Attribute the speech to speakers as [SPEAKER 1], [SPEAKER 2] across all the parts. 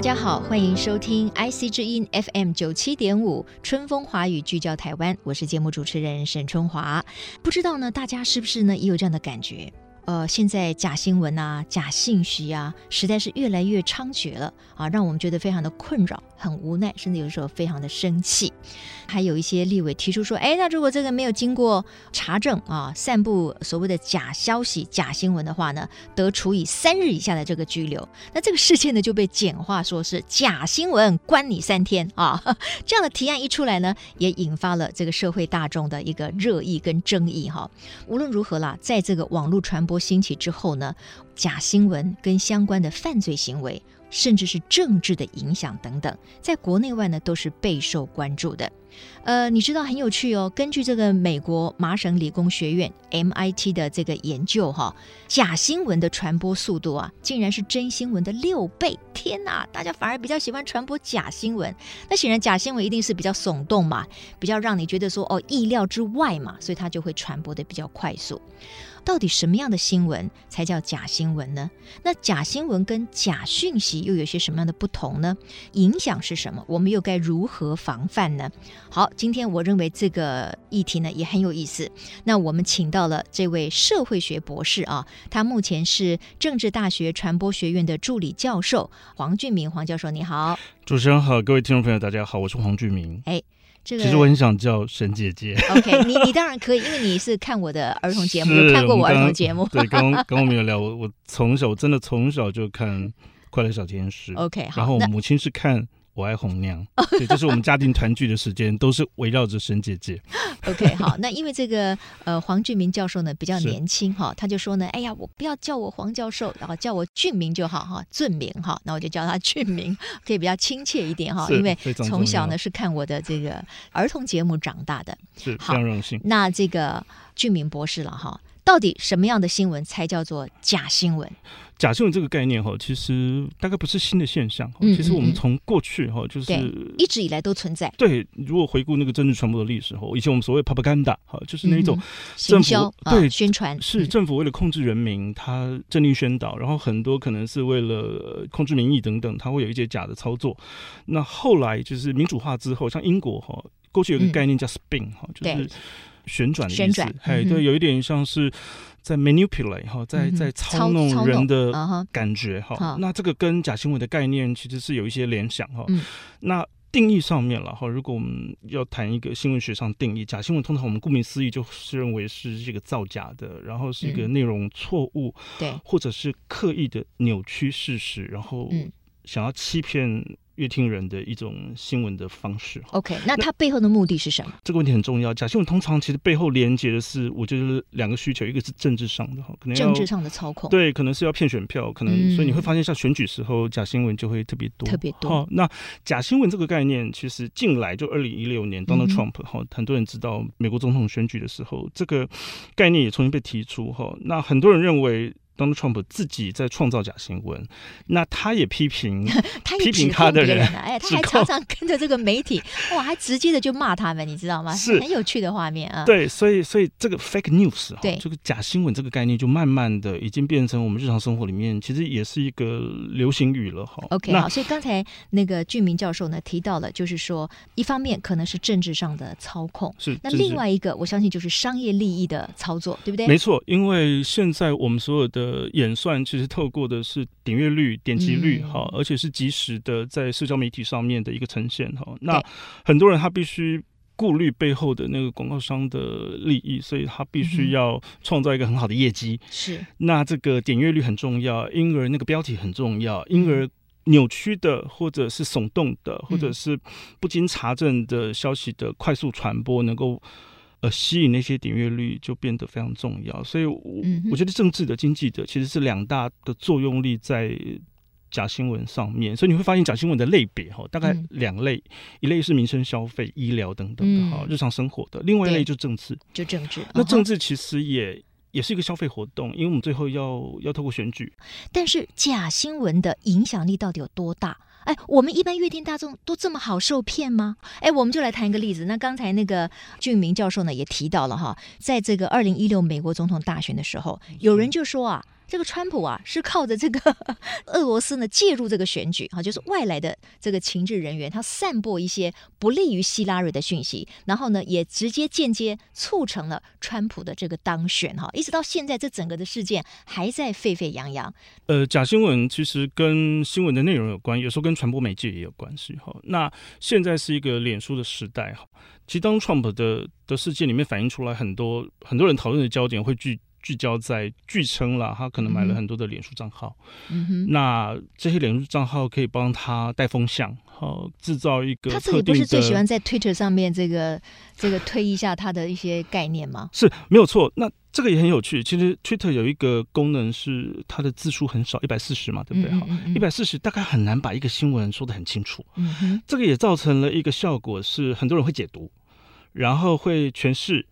[SPEAKER 1] 大家好，欢迎收听 IC 之音 FM 九七点五春风华语聚焦台湾，我是节目主持人沈春华。不知道呢，大家是不是呢也有这样的感觉？呃，现在假新闻啊、假信息啊，实在是越来越猖獗了啊，让我们觉得非常的困扰、很无奈，甚至有时候非常的生气。还有一些立委提出说，哎，那如果这个没有经过查证啊，散布所谓的假消息、假新闻的话呢，得处以三日以下的这个拘留。那这个事件呢，就被简化说是假新闻，关你三天啊。这样的提案一出来呢，也引发了这个社会大众的一个热议跟争议哈。无论如何啦，在这个网络传播兴起之后呢，假新闻跟相关的犯罪行为，甚至是政治的影响等等，在国内外呢都是备受关注的。呃，你知道很有趣哦，根据这个美国麻省理工学院 MIT 的这个研究哈，假新闻的传播速度啊，竟然是真新闻的六倍！天哪，大家反而比较喜欢传播假新闻。那显然假新闻一定是比较耸动嘛，比较让你觉得说哦意料之外嘛，所以它就会传播的比较快速。到底什么样的新闻才叫假新闻呢？那假新闻跟假讯息又有些什么样的不同呢？影响是什么？我们又该如何防范呢？好，今天我认为这个议题呢也很有意思。那我们请到了这位社会学博士啊，他目前是政治大学传播学院的助理教授黄俊明黄教授，你好。
[SPEAKER 2] 主持人好，各位听众朋友大家好，我是黄俊明。
[SPEAKER 1] 哎。这个、
[SPEAKER 2] 其实我很想叫沈姐姐。
[SPEAKER 1] OK，你你当然可以，因为你是看我的儿童节目，有看过我儿童节目。
[SPEAKER 2] 对，刚刚 我们有聊，我我从小我真的从小就看《快乐小天使》。
[SPEAKER 1] OK，好。
[SPEAKER 2] 然后我母亲是看。我爱红娘，对，就是我们家庭团聚的时间，都是围绕着沈姐姐。
[SPEAKER 1] OK，好，那因为这个呃黄俊明教授呢比较年轻哈，他就说呢，哎呀，我不要叫我黄教授，然后叫我俊明就好哈，俊明哈，那我就叫他俊明，可以比较亲切一点哈，因为从小呢是看我的这个儿童节目长大的，
[SPEAKER 2] 是非常荣幸。
[SPEAKER 1] 那这个俊明博士了哈，到底什么样的新闻才叫做假新闻？
[SPEAKER 2] 假新闻这个概念哈，其实大概不是新的现象。嗯嗯嗯，其实我们从过去哈，就是
[SPEAKER 1] 一直以来都存在。
[SPEAKER 2] 对，如果回顾那个政治传播的历史哈，以前我们所谓 propaganda 哈，就是那种政府、
[SPEAKER 1] 嗯、对、啊、宣传
[SPEAKER 2] 是政府为了控制人民，他政令宣导，然后很多可能是为了控制民意等等，他会有一些假的操作。那后来就是民主化之后，像英国哈，过去有个概念叫 spin 哈、嗯，就是旋转的意思。哎，对，有一点像是。在 manipulate 哈，在在操弄人的感觉哈、嗯，那这个跟假新闻的概念其实是有一些联想哈、嗯。那定义上面了哈，如果我们要谈一个新闻学上定义，假新闻通常我们顾名思义就是认为是这个造假的，然后是一个内容错误，对、嗯，或者是刻意的扭曲事实，然后想要欺骗。阅听人的一种新闻的方式。
[SPEAKER 1] OK，那它背后的目的是什么？
[SPEAKER 2] 这个问题很重要。假新闻通常其实背后连接的是，我觉得两个需求，一个是政治上的哈，可能
[SPEAKER 1] 政治上的操控，对，
[SPEAKER 2] 可能是要骗选票，可能、嗯、所以你会发现，像选举时候假新闻就会特别多，
[SPEAKER 1] 特别多。
[SPEAKER 2] 好，那假新闻这个概念，其实近来就二零一六年 Donald Trump 哈、嗯，很多人知道美国总统选举的时候，这个概念也重新被提出哈。那很多人认为。Donald Trump 自己在创造假新闻，那他也批评，
[SPEAKER 1] 他也批评他的人，哎，他还常常跟着这个媒体，哇，还直接的就骂他们，你知道吗？是很有趣的画面啊。
[SPEAKER 2] 对，所以，所以这个 fake news，对这个假新闻这个概念，就慢慢的已经变成我们日常生活里面，其实也是一个流行语了哈。
[SPEAKER 1] OK，好，所以刚才那个俊明教授呢提到了，就是说，一方面可能是政治上的操控，是那另外一个，我相信就是商业利益的操作，对不对？
[SPEAKER 2] 没错，因为现在我们所有的。呃，演算其实透过的是点阅率、点击率，哈、嗯，而且是及时的在社交媒体上面的一个呈现，哈。那很多人他必须顾虑背后的那个广告商的利益，所以他必须要创造一个很好的业绩。是、嗯，那这个点阅率很重要，因而那个标题很重要，因而扭曲的或者是耸动的，或者是不经查证的消息的快速传播，能够。呃，吸引那些点阅率就变得非常重要，所以我，我、嗯、我觉得政治的、经济的其实是两大的作用力在假新闻上面，所以你会发现假新闻的类别哈，大概两类，嗯、一类是民生消费、医疗等等的哈，嗯、日常生活的；另外一类就政治，
[SPEAKER 1] 就政治。
[SPEAKER 2] 那政治其实也也是一个消费活动，因为我们最后要要透过选举。
[SPEAKER 1] 但是假新闻的影响力到底有多大？哎，我们一般阅听大众都这么好受骗吗？哎，我们就来谈一个例子。那刚才那个俊明教授呢也提到了哈，在这个二零一六美国总统大选的时候，有人就说啊。这个川普啊，是靠着这个 俄罗斯呢介入这个选举哈，就是外来的这个情治人员，他散播一些不利于希拉蕊的讯息，然后呢，也直接间接促成了川普的这个当选哈。一直到现在，这整个的事件还在沸沸扬扬。
[SPEAKER 2] 呃，假新闻其实跟新闻的内容有关，有时候跟传播媒介也有关系哈。那现在是一个脸书的时代哈，其实当 Trump 的的事件里面反映出来很多很多人讨论的焦点会聚。聚焦在据称了，他可能买了很多的脸书账号，嗯哼，那这些脸书账号可以帮他带风向，好制造一个。
[SPEAKER 1] 他自己不是最喜欢在 Twitter 上面这个这个推一下他的一些概念吗？
[SPEAKER 2] 是没有错。那这个也很有趣。其实 Twitter 有一个功能是它的字数很少，一百四十嘛，对不对？好，一百四十大概很难把一个新闻说的很清楚。嗯哼，这个也造成了一个效果是很多人会解读，然后会诠释。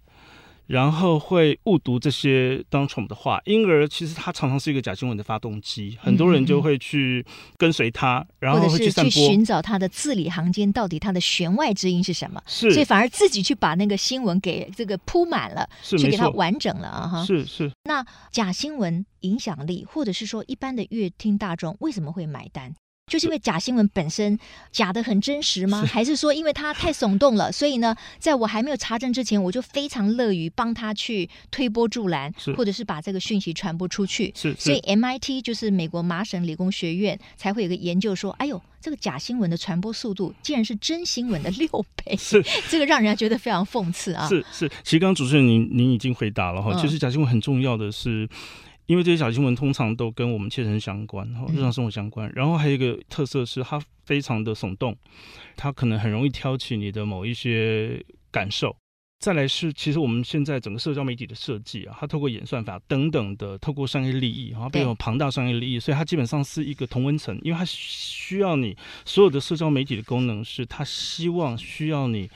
[SPEAKER 2] 然后会误读这些 Donald Trump 的话，因而其实他常常是一个假新闻的发动机，很多人就会去跟随他，然后会去散播，
[SPEAKER 1] 去寻找他的字里行间，到底他的弦外之音是什么？
[SPEAKER 2] 是，
[SPEAKER 1] 所以反而自己去把那个新闻给这个铺满了，
[SPEAKER 2] 是
[SPEAKER 1] 去给它完整了啊！哈，
[SPEAKER 2] 是是。
[SPEAKER 1] 那假新闻影响力，或者是说一般的乐听大众为什么会买单？就是因为假新闻本身假的很真实吗？还是说因为它太耸动了，所以呢，在我还没有查证之前，我就非常乐于帮他去推波助澜，或者是把这个讯息传播出去。是，是所以 MIT 就是美国麻省理工学院才会有个研究说，哎呦，这个假新闻的传播速度竟然是真新闻的六倍，是 这个让人家觉得非常讽刺啊！
[SPEAKER 2] 是是，其实刚刚主持人您您已经回答了哈，其实假新闻很重要的是。因为这些小新闻通常都跟我们切身相关，哈，日常生活相关。然后还有一个特色是，它非常的耸动，它可能很容易挑起你的某一些感受。再来是，其实我们现在整个社交媒体的设计啊，它透过演算法等等的，透过商业利益，然后背后庞大商业利益，所以它基本上是一个同温层，因为它需要你所有的社交媒体的功能是，它希望需要你。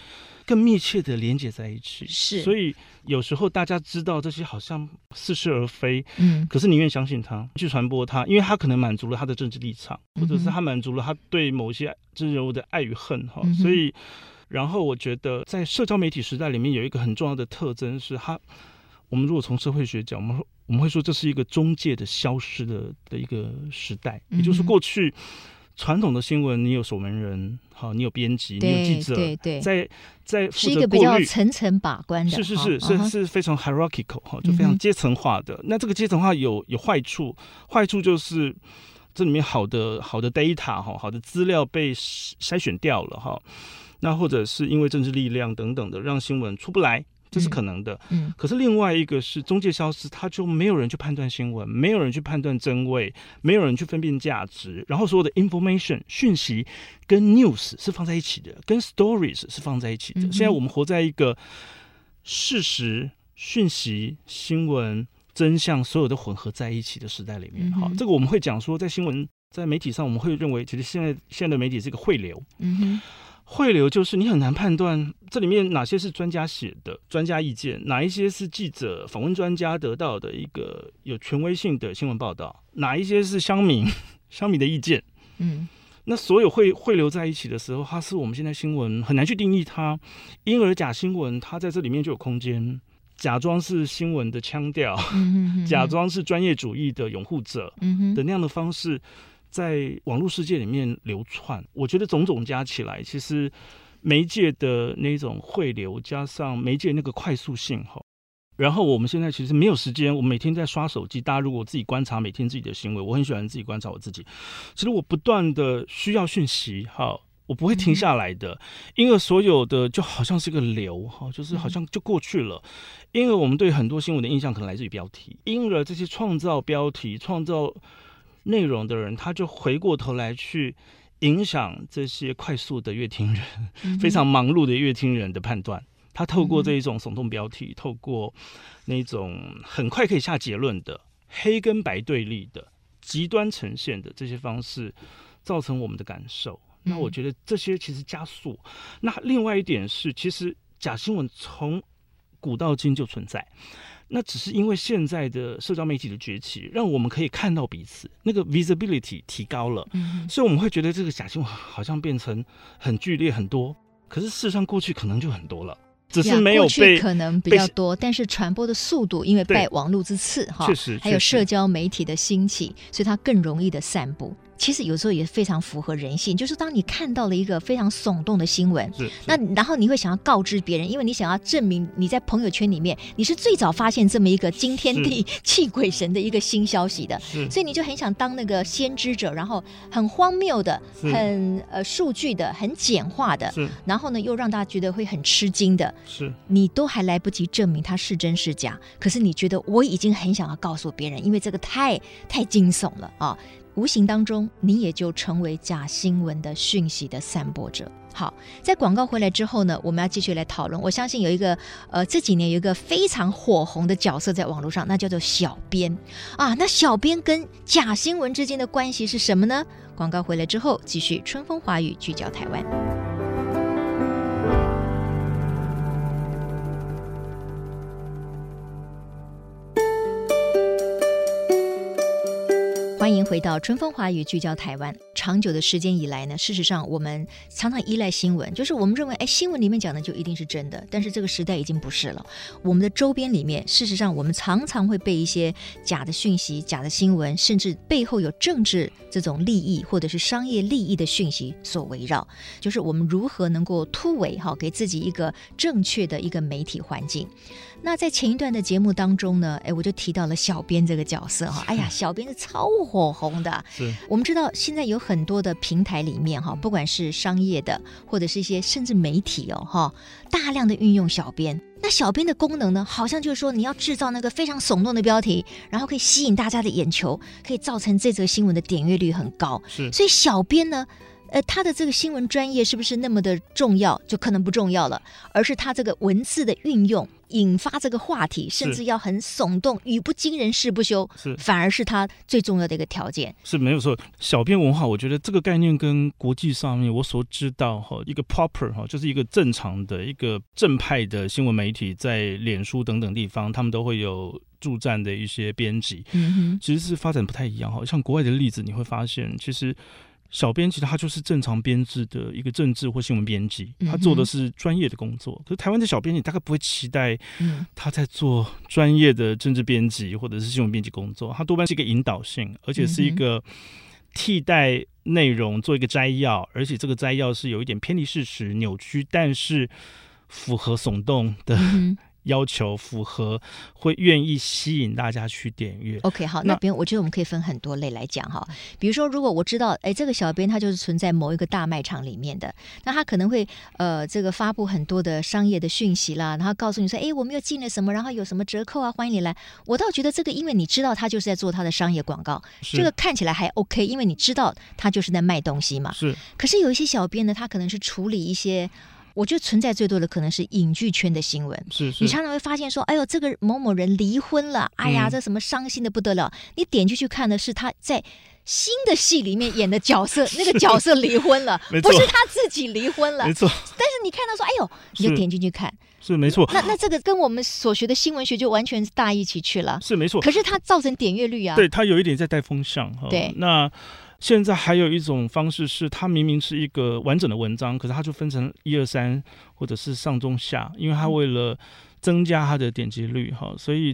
[SPEAKER 2] 更密切的连接在一起，
[SPEAKER 1] 是，
[SPEAKER 2] 所以有时候大家知道这些好像似是而非，嗯，可是宁愿相信他，去传播他，因为他可能满足了他的政治立场，或者是他满足了他对某些政治人物的爱与恨，哈、嗯，所以，然后我觉得在社交媒体时代里面有一个很重要的特征是，他，我们如果从社会学讲，我们我们会说这是一个中介的消失的的一个时代，也就是过去。传统的新闻，你有守门人，好，你有编辑，你有记者，
[SPEAKER 1] 对对，
[SPEAKER 2] 在在
[SPEAKER 1] 是一个比较层层把关的，
[SPEAKER 2] 是是是是是非常 hierarchical 哈，就非常阶层化的。那这个阶层化有有坏处，坏处就是这里面好的好的 data 哈，好的资料被筛选掉了哈，那或者是因为政治力量等等的，让新闻出不来。这是可能的，嗯，可是另外一个是中介消失，他就没有人去判断新闻，没有人去判断真伪，没有人去分辨价值，然后所有的 information 讯息跟 news 是放在一起的，跟 stories 是放在一起的。嗯。现在我们活在一个事实、讯息、新闻、真相所有的混合在一起的时代里面。好，这个我们会讲说，在新闻在媒体上，我们会认为，其实现在现在的媒体是一个汇流，嗯哼。汇流就是你很难判断这里面哪些是专家写的专家意见，哪一些是记者访问专家得到的一个有权威性的新闻报道，哪一些是乡民 乡民的意见。嗯，那所有汇汇流在一起的时候，它是我们现在新闻很难去定义它，因而假新闻它在这里面就有空间，假装是新闻的腔调，嗯、哼哼假装是专业主义的拥护者的那样的方式。在网络世界里面流窜，我觉得种种加起来，其实媒介的那种汇流，加上媒介那个快速性哈，然后我们现在其实没有时间，我每天在刷手机。大家如果自己观察每天自己的行为，我很喜欢自己观察我自己。其实我不断的需要讯息哈，我不会停下来的，因为所有的就好像是个流哈，就是好像就过去了。因为我们对很多新闻的印象可能来自于标题，因而这些创造标题、创造。内容的人，他就回过头来去影响这些快速的乐听人，嗯、非常忙碌的乐听人的判断。他透过这一种耸动标题，嗯、透过那种很快可以下结论的黑跟白对立的极端呈现的这些方式，造成我们的感受。那我觉得这些其实加速。那另外一点是，其实假新闻从古到今就存在，那只是因为现在的社交媒体的崛起，让我们可以看到彼此，那个 visibility 提高了，所以我们会觉得这个假新闻好像变成很剧烈很多。可是事实上过去可能就很多了。只是没有被
[SPEAKER 1] 可能比较多，但是传播的速度，因为拜网络之赐哈，
[SPEAKER 2] 确实，
[SPEAKER 1] 还有社交媒体的兴起，所以它更容易的散布。其实有时候也非常符合人性，就是当你看到了一个非常耸动的新闻，那然后你会想要告知别人，因为你想要证明你在朋友圈里面你是最早发现这么一个惊天地泣 鬼神的一个新消息的，所以你就很想当那个先知者，然后很荒谬的、很呃数据的、很简化的，然后呢又让大家觉得会很吃惊的，
[SPEAKER 2] 是。
[SPEAKER 1] 你都还来不及证明它是真是假，可是你觉得我已经很想要告诉别人，因为这个太太惊悚了啊。无形当中，你也就成为假新闻的讯息的散播者。好，在广告回来之后呢，我们要继续来讨论。我相信有一个呃，这几年有一个非常火红的角色在网络上，那叫做小编啊。那小编跟假新闻之间的关系是什么呢？广告回来之后，继续春风华雨聚焦台湾。欢迎回到春风华语聚焦台湾。长久的时间以来呢，事实上我们常常依赖新闻，就是我们认为，哎，新闻里面讲的就一定是真的。但是这个时代已经不是了。我们的周边里面，事实上我们常常会被一些假的讯息、假的新闻，甚至背后有政治这种利益或者是商业利益的讯息所围绕。就是我们如何能够突围哈，给自己一个正确的一个媒体环境。那在前一段的节目当中呢，哎，我就提到了小编这个角色哈。哎呀，小编是超火红的。是我们知道现在有很多的平台里面哈，不管是商业的，或者是一些甚至媒体哦哈，大量的运用小编。那小编的功能呢，好像就是说你要制造那个非常耸动的标题，然后可以吸引大家的眼球，可以造成这则新闻的点阅率很高。是，所以小编呢。呃，他的这个新闻专业是不是那么的重要？就可能不重要了，而是他这个文字的运用，引发这个话题，甚至要很耸动，语不惊人誓不休，是反而是他最重要的一个条件。
[SPEAKER 2] 是没有错，小编文化，我觉得这个概念跟国际上面我所知道哈，一个 proper 哈，就是一个正常的一个正派的新闻媒体，在脸书等等地方，他们都会有助战的一些编辑，嗯哼，其实是发展不太一样哈。像国外的例子，你会发现其实。小编其实他就是正常编制的一个政治或新闻编辑，他做的是专业的工作。可是台湾的小编，你大概不会期待他在做专业的政治编辑或者是新闻编辑工作，他多半是一个引导性，而且是一个替代内容做一个摘要，而且这个摘要是有一点偏离事实、扭曲，但是符合耸动的。要求符合，会愿意吸引大家去点阅。
[SPEAKER 1] OK，好，那边我觉得我们可以分很多类来讲哈。比如说，如果我知道，哎，这个小编他就是存在某一个大卖场里面的，那他可能会呃，这个发布很多的商业的讯息啦，然后告诉你说，哎，我们又进了什么，然后有什么折扣啊，欢迎你来。我倒觉得这个，因为你知道他就是在做他的商业广告，这个看起来还 OK，因为你知道他就是在卖东西嘛。是。可是有一些小编呢，他可能是处理一些。我觉得存在最多的可能是影剧圈的新闻。是，是，你常常会发现说，哎呦，这个某某人离婚了，哎呀，这什么伤心的不得了。嗯、你点进去看的是他在新的戏里面演的角色，那个角色离婚了，不是他自己离婚了。没错。但是你看到说，哎呦，你就点进去看，
[SPEAKER 2] 是没错。
[SPEAKER 1] 那那这个跟我们所学的新闻学就完全是大一起去了。
[SPEAKER 2] 是没错。
[SPEAKER 1] 可是它造成点阅率啊。
[SPEAKER 2] 对，它有一点在带风向哈。对，那。现在还有一种方式是，它明明是一个完整的文章，可是它就分成一二三，或者是上中下，因为它为了增加它的点击率哈。所以，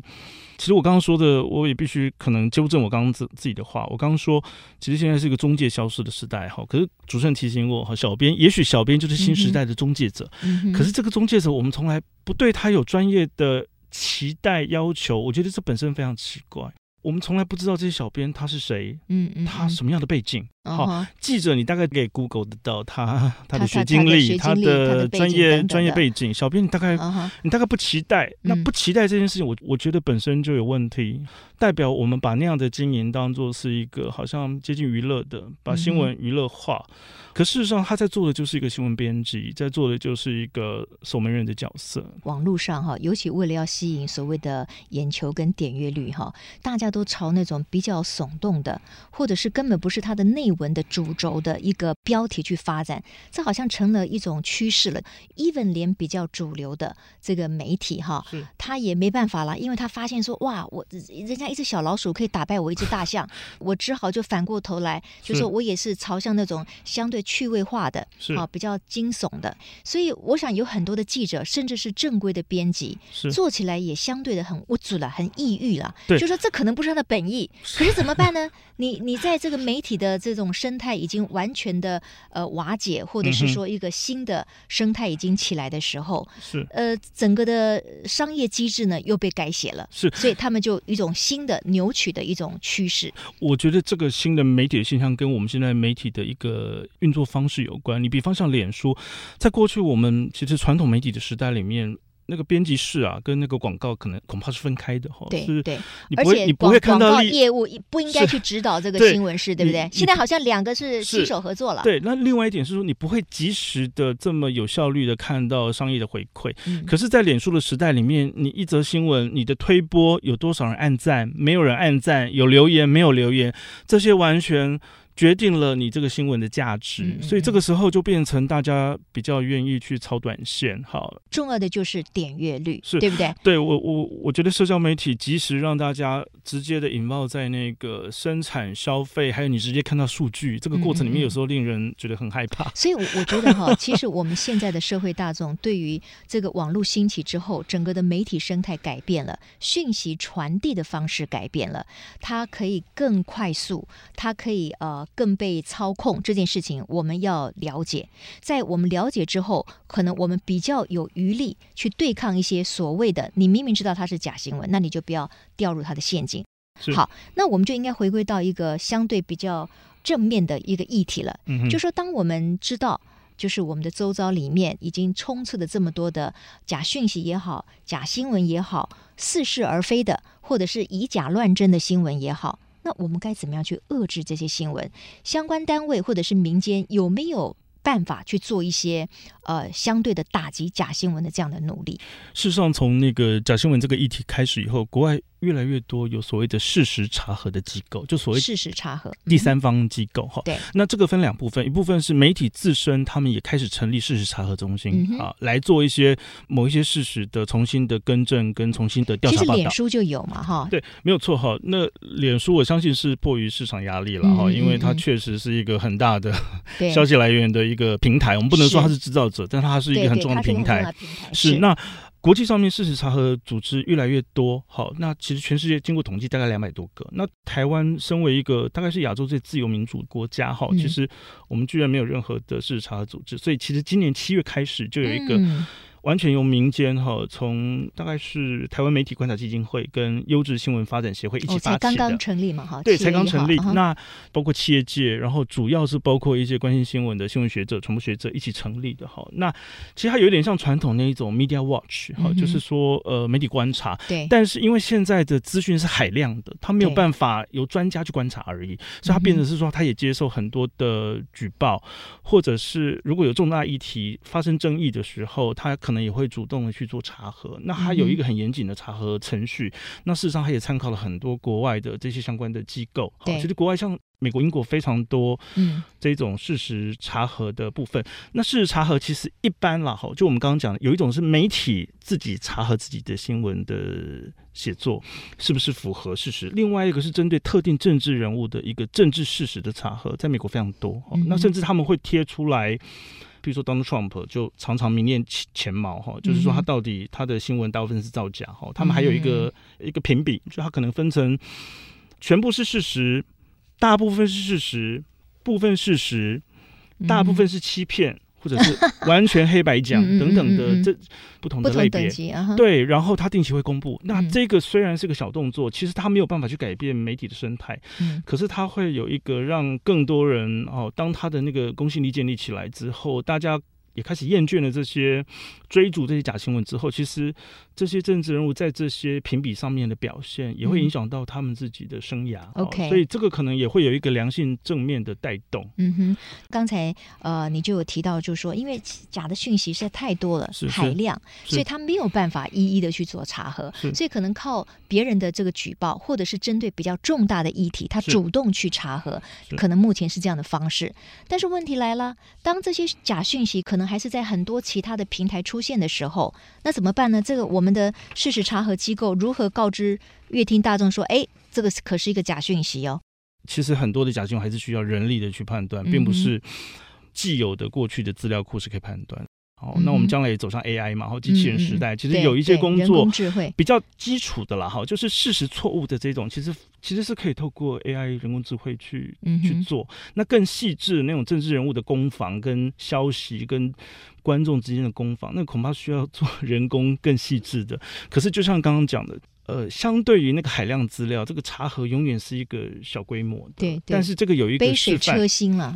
[SPEAKER 2] 其实我刚刚说的，我也必须可能纠正我刚刚自自己的话。我刚刚说，其实现在是一个中介消失的时代哈。可是主持人提醒我哈，小编也许小编就是新时代的中介者，嗯、可是这个中介者我们从来不对他有专业的期待要求，我觉得这本身非常奇怪。我们从来不知道这些小编他是谁，嗯嗯，他什么样的背景，好、
[SPEAKER 1] uh.
[SPEAKER 2] 记者你大概可以 Google 得到他他的学
[SPEAKER 1] 经
[SPEAKER 2] 历，他的专业专业背景。小编你大概、uh. 你大概不期待，那不期待这件事情，我我觉得本身就有问题，代表我们把那样的经营当做是一个好像接近娱乐的，把新闻娱乐化。Uh. 可事实上，他在做的就是一个新闻编辑，在做的就是一个守门人的角色。
[SPEAKER 1] 网络上哈，尤其为了要吸引所谓的眼球跟点阅率哈，大家都朝那种比较耸动的，或者是根本不是他的内文的主轴的一个标题去发展，这好像成了一种趋势了。even 连比较主流的这个媒体哈，他也没办法了，因为他发现说哇，我人家一只小老鼠可以打败我一只大象，我只好就反过头来，就说我也是朝向那种相对。趣味化的，啊，比较惊悚的，所以我想有很多的记者，甚至是正规的编辑，做起来也相对的很无助了，很抑郁了。对，就说这可能不是他的本意，可是怎么办呢？你你在这个媒体的这种生态已经完全的呃瓦解，或者是说一个新的生态已经起来的时候，是呃整个的商业机制呢又被改写了，是，所以他们就一种新的扭曲的一种趋势。
[SPEAKER 2] 我觉得这个新的媒体的现象跟我们现在媒体的一个运作。方式有关，你比方像脸书，在过去我们其实传统媒体的时代里面。那个编辑室啊，跟那个广告可能恐怕是分开的哈。
[SPEAKER 1] 对
[SPEAKER 2] 是
[SPEAKER 1] 对，
[SPEAKER 2] 你不会你不会看到
[SPEAKER 1] 业务不应该去指导这个新闻室，对不对？现在好像两个是携手合作了。
[SPEAKER 2] 对，那另外一点是说，你不会及时的这么有效率的看到商业的回馈。嗯、可是，在脸书的时代里面，你一则新闻，你的推播有多少人按赞？没有人按赞，有留言没有留言，这些完全。决定了你这个新闻的价值，嗯嗯嗯，所以这个时候就变成大家比较愿意去炒短线。好，
[SPEAKER 1] 重要的就是点阅率，是对不对？
[SPEAKER 2] 对我我我觉得社交媒体及时让大家直接的引爆在那个生产消费，还有你直接看到数据，这个过程里面有时候令人觉得很害怕。
[SPEAKER 1] 所以，我我觉得哈，其实我们现在的社会大众对于这个网络兴起之后，整个的媒体生态改变了，讯息传递的方式改变了，它可以更快速，它可以呃。更被操控这件事情，我们要了解。在我们了解之后，可能我们比较有余力去对抗一些所谓的你明明知道它是假新闻，那你就不要掉入它的陷阱。好，那我们就应该回归到一个相对比较正面的一个议题了。嗯，就说当我们知道，就是我们的周遭里面已经充斥了这么多的假讯息也好，假新闻也好，似是而非的，或者是以假乱真的新闻也好。那我们该怎么样去遏制这些新闻？相关单位或者是民间有没有办法去做一些呃相对的打击假新闻的这样的努力？
[SPEAKER 2] 事实上，从那个假新闻这个议题开始以后，国外。越来越多有所谓的事实查核的机构，就所谓
[SPEAKER 1] 事实查核
[SPEAKER 2] 第三方机构哈。
[SPEAKER 1] 对，
[SPEAKER 2] 那这个分两部分，一部分是媒体自身，他们也开始成立事实查核中心、嗯、啊，来做一些某一些事实的重新的更正跟重新的调查报道。
[SPEAKER 1] 其实脸书就有嘛哈，
[SPEAKER 2] 对，没有错哈。那脸书我相信是迫于市场压力了哈，因为它确实是一个很大的 消息来源的一个平台。我们不能说它是制造者，但它是一个很重要的平台。是那。国际上面事实查核组织越来越多，好，那其实全世界经过统计大概两百多个。那台湾身为一个大概是亚洲最自由民主国家，哈，其实我们居然没有任何的事实查核组织，所以其实今年七月开始就有一个。完全由民间哈，从大概是台湾媒体观察基金会跟优质新闻发展协会一起发起的，哦、才刚刚
[SPEAKER 1] 成立嘛哈，
[SPEAKER 2] 对，才刚成立。那包括企业界，然后主要是包括一些关心新闻的新闻学者、传播学者一起成立的哈。那其实它有点像传统那一种 media watch 哈、嗯，就是说呃媒体观察。对。但是因为现在的资讯是海量的，它没有办法由专家去观察而已，所以它变成是说，它也接受很多的举报，或者是如果有重大议题发生争议的时候，它。可能也会主动的去做查核，那还有一个很严谨的查核程序。嗯、那事实上，他也参考了很多国外的这些相关的机构。对，其实国外像美国、英国非常多，嗯，这种事实查核的部分。嗯、那事实查核其实一般啦，哈，就我们刚刚讲的，有一种是媒体自己查核自己的新闻的写作是不是符合事实，另外一个是针对特定政治人物的一个政治事实的查核，在美国非常多。嗯、那甚至他们会贴出来。比如说，Donald Trump 就常常名列前茅哈，就是说他到底他的新闻大部分是造假哈。他们还有一个一个评比，就他可能分成全部是事实、大部分是事实、部分事实、大部分是欺骗或者是完全黑白奖 等等的这不同的类
[SPEAKER 1] 别，
[SPEAKER 2] 啊、对，然后他定期会公布。那这个虽然是个小动作，其实他没有办法去改变媒体的生态，嗯、可是他会有一个让更多人哦，当他的那个公信力建立起来之后，大家。也开始厌倦了这些追逐这些假新闻之后，其实这些政治人物在这些评比上面的表现，也会影响到他们自己的生涯。OK，、嗯、所以这个可能也会有一个良性正面的带动。
[SPEAKER 1] 嗯哼，刚才呃你就有提到，就是说因为假的讯息实在太多了，是海量，所以他没有办法一一的去做查核，所以可能靠别人的这个举报，或者是针对比较重大的议题，他主动去查核，可能目前是这样的方式。但是问题来了，当这些假讯息可能还是在很多其他的平台出现的时候，那怎么办呢？这个我们的事实查核机构如何告知乐听大众说，哎，这个可是一个假讯息哦？
[SPEAKER 2] 其实很多的假讯息还是需要人力的去判断，并不是既有的过去的资料库是可以判断。好，那我们将来也走上 AI 嘛，然后机器人时代，其实有一些工作比较基础的啦，哈，就是事实错误的这种，其实其实是可以透过 AI 人工智慧去去做。那更细致那种政治人物的攻防跟消息跟观众之间的攻防，那恐怕需要做 人工更细致的。可是就像刚刚讲的。呃，相对于那个海量资料，这个查核永远是一个小规模的，对，对。但是这个有一个示范，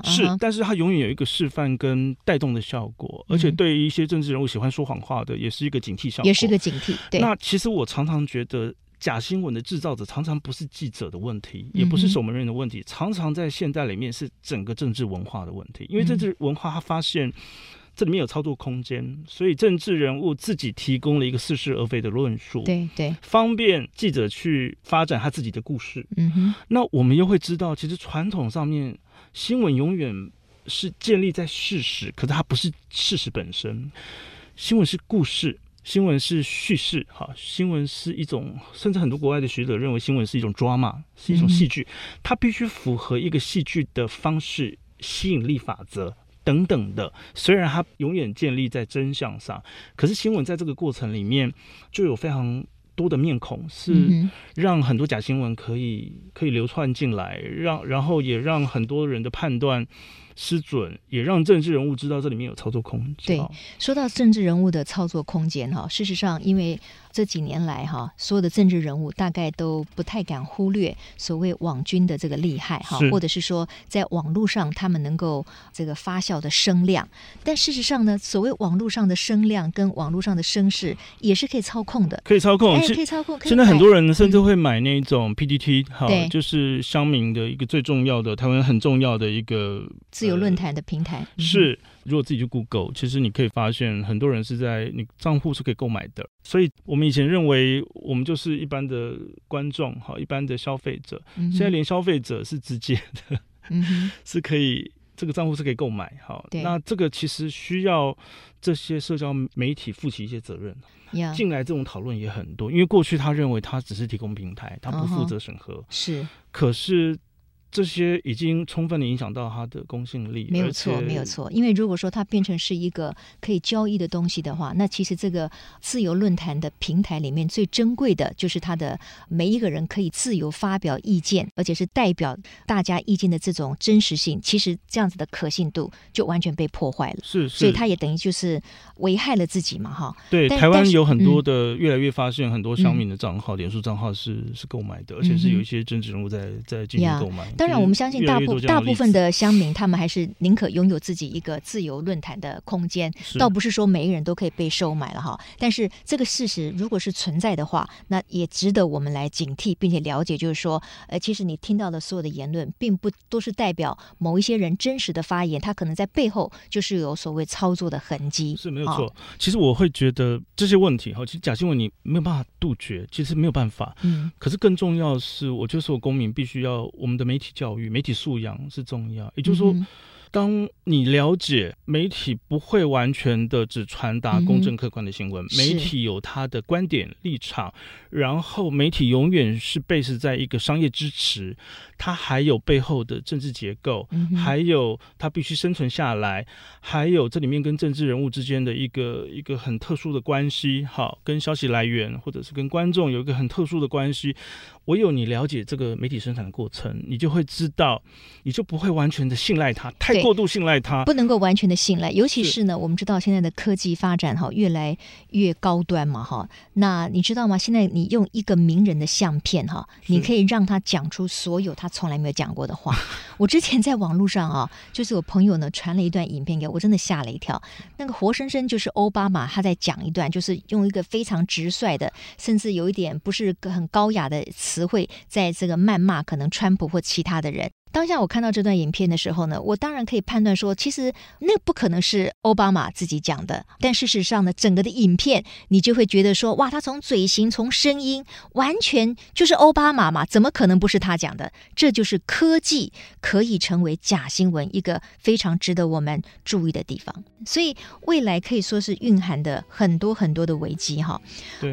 [SPEAKER 2] 是，但是它永远有一个示范跟带动的效果，嗯、而且对于一些政治人物喜欢说谎话的，也是一个警惕效果，
[SPEAKER 1] 也是个警惕。对。
[SPEAKER 2] 那其实我常常觉得，假新闻的制造者常常不是记者的问题，也不是守门人的问题，嗯、常常在现代里面是整个政治文化的问题，因为政治文化它发现。这里面有操作空间，所以政治人物自己提供了一个似是而非的论述，
[SPEAKER 1] 对对，
[SPEAKER 2] 方便记者去发展他自己的故事。嗯哼，那我们又会知道，其实传统上面新闻永远是建立在事实，可是它不是事实本身。新闻是故事，新闻是叙事，哈，新闻是一种，甚至很多国外的学者认为新闻是一种 drama，是一种戏剧，它必须符合一个戏剧的方式，吸引力法则。等等的，虽然它永远建立在真相上，可是新闻在这个过程里面就有非常多的面孔，是让很多假新闻可以可以流窜进来，让然后也让很多人的判断失准，也让政治人物知道这里面有操作空间。
[SPEAKER 1] 对，说到政治人物的操作空间哈，事实上因为。这几年来，哈，所有的政治人物大概都不太敢忽略所谓网军的这个厉害，哈，或者是说在网络上他们能够这个发酵的声量。但事实上呢，所谓网络上的声量跟网络上的声势也是可以操控的，
[SPEAKER 2] 可以操控，
[SPEAKER 1] 哎、可以操控。
[SPEAKER 2] 现在很多人甚至会买那种 PTT，哈、嗯，就是乡民的一个最重要的台湾很重要的一个
[SPEAKER 1] 自由论坛的平台，
[SPEAKER 2] 呃、是。如果自己去 Google，其实你可以发现很多人是在你账户是可以购买的。所以我们以前认为我们就是一般的观众，哈，一般的消费者。现在连消费者是直接的，嗯、是可以这个账户是可以购买。好，那这个其实需要这些社交媒体负起一些责任。进来这种讨论也很多，因为过去他认为他只是提供平台，他不负责审核。是，可是。这些已经充分的影响到它的公信力。
[SPEAKER 1] 没有错，没有错。因为如果说它变成是一个可以交易的东西的话，那其实这个自由论坛的平台里面最珍贵的就是它的每一个人可以自由发表意见，而且是代表大家意见的这种真实性。其实这样子的可信度就完全被破坏了。
[SPEAKER 2] 是，是。
[SPEAKER 1] 所以它也等于就是危害了自己嘛，哈。
[SPEAKER 2] 对，台湾有很多的越来越发现很多乡民的账号、脸书账号是是购买的，而且是有一些政治人物在在进行购买。
[SPEAKER 1] 当然，我们相信大部大部分的乡民，他们还是宁可拥有自己一个自由论坛的空间，倒不是说每一个人都可以被收买了哈。但是这个事实如果是存在的话，那也值得我们来警惕，并且了解，就是说，呃，其实你听到的所有的言论，并不都是代表某一些人真实的发言，他可能在背后就是有所谓操作的痕迹。
[SPEAKER 2] 是没有错。其实我会觉得这些问题哈，其实假新闻你没有办法杜绝，其实没有办法。嗯。可是更重要的是，我觉得所有公民必须要我们的媒体教育。媒体素养是重要，也就是说，当你了解媒体不会完全的只传达公正客观的新闻，媒体有它的观点立场，然后媒体永远是 base 在一个商业支持，它还有背后的政治结构，还有它必须生存下来，还有这里面跟政治人物之间的一个一个很特殊的关系，好，跟消息来源或者是跟观众有一个很特殊的关系。唯有你了解这个媒体生产的过程，你就会知道，你就不会完全的信赖它。太过度信赖他，
[SPEAKER 1] 不能够完全的信赖。尤其是呢，是我们知道现在的科技发展哈越来越高端嘛哈。那你知道吗？现在你用一个名人的相片哈，你可以让他讲出所有他从来没有讲过的话。我之前在网络上啊，就是我朋友呢传了一段影片给我，我真的吓了一跳。那个活生生就是奥巴马他在讲一段，就是用一个非常直率的，甚至有一点不是很高雅的词汇，在这个谩骂可能川普或其他的人。当下我看到这段影片的时候呢，我当然可以判断说，其实那不可能是奥巴马自己讲的。但事实上呢，整个的影片你就会觉得说，哇，他从嘴型、从声音，完全就是奥巴马嘛，怎么可能不是他讲的？这就是科技可以成为假新闻一个非常值得我们注意的地方。所以未来可以说是蕴含的很多很多的危机哈。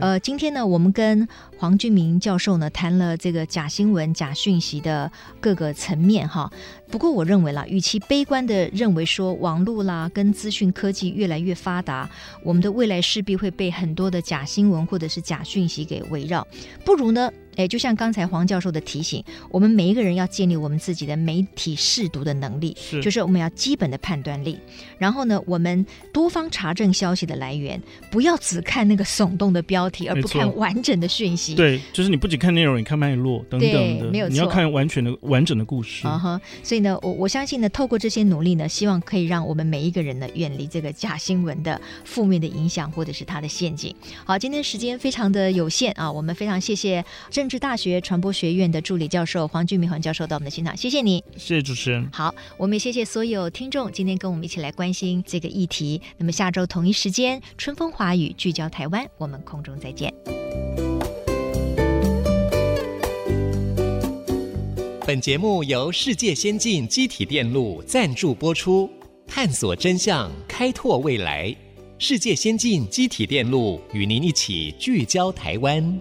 [SPEAKER 1] 呃，今天呢，我们跟黄俊明教授呢谈了这个假新闻、假讯息的各个层面。面哈，不过我认为啦，与其悲观的认为说网络啦跟资讯科技越来越发达，我们的未来势必会被很多的假新闻或者是假讯息给围绕，不如呢，哎，就像刚才黄教授的提醒，我们每一个人要建立我们自己的媒体试读的能力，是，就是我们要基本的判断力。然后呢，我们多方查证消息的来源，不要只看那个耸动的标题，而不看完整的讯息。
[SPEAKER 2] 对，就是你不仅看内容，你看脉络等等的，没有错，你要看完全的完整的故事。
[SPEAKER 1] 啊哈，所以呢，我我相信呢，透过这些努力呢，希望可以让我们每一个人呢，远离这个假新闻的负面的影响，或者是它的陷阱。好，今天时间非常的有限啊，我们非常谢谢政治大学传播学院的助理教授黄俊明黄教授到我们的现场，谢谢你，
[SPEAKER 2] 谢谢主持人。
[SPEAKER 1] 好，我们也谢谢所有听众今天跟我们一起来关心这个议题。那么下周同一时间，春风华语聚焦台湾，我们空中再见。
[SPEAKER 3] 本节目由世界先进机体电路赞助播出，探索真相，开拓未来。世界先进机体电路与您一起聚焦台湾。